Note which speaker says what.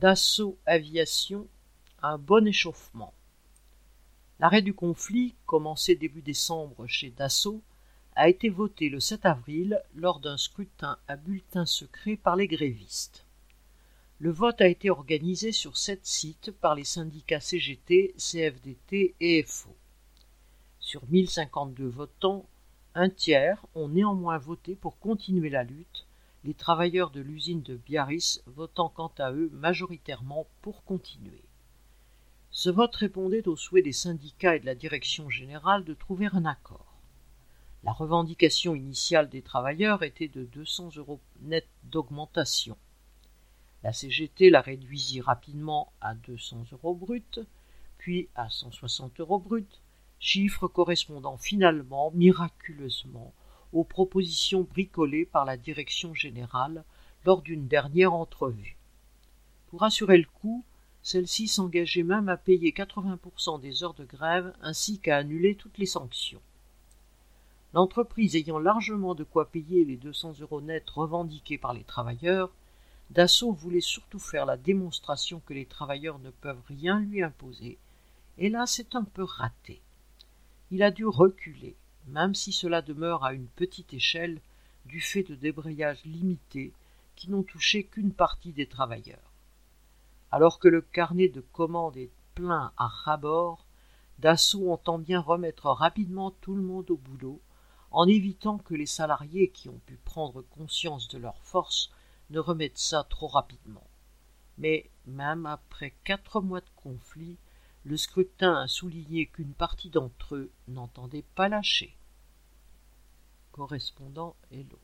Speaker 1: Dassault Aviation, un bon échauffement. L'arrêt du conflit, commencé début décembre chez Dassault, a été voté le 7 avril lors d'un scrutin à bulletin secret par les grévistes. Le vote a été organisé sur sept sites par les syndicats CGT, CFDT et FO. Sur 1052 votants, un tiers ont néanmoins voté pour continuer la lutte, les travailleurs de l'usine de Biarritz votant quant à eux majoritairement pour continuer. Ce vote répondait au souhait des syndicats et de la direction générale de trouver un accord. La revendication initiale des travailleurs était de 200 euros net d'augmentation. La CGT la réduisit rapidement à 200 euros bruts, puis à 160 euros bruts, chiffre correspondant finalement miraculeusement aux propositions bricolées par la direction générale lors d'une dernière entrevue. Pour assurer le coup, celle-ci s'engageait même à payer 80% des heures de grève ainsi qu'à annuler toutes les sanctions. L'entreprise ayant largement de quoi payer les 200 euros nets revendiqués par les travailleurs, Dassault voulait surtout faire la démonstration que les travailleurs ne peuvent rien lui imposer, et là c'est un peu raté. Il a dû reculer, même si cela demeure à une petite échelle du fait de débrayages limités qui n'ont touché qu'une partie des travailleurs. Alors que le carnet de commandes est plein à rabord, Dassault entend bien remettre rapidement tout le monde au boulot en évitant que les salariés qui ont pu prendre conscience de leur force ne remettent ça trop rapidement. Mais même après quatre mois de conflit, le scrutin a souligné qu'une partie d'entre eux n'entendait pas lâcher. Correspondant Hello.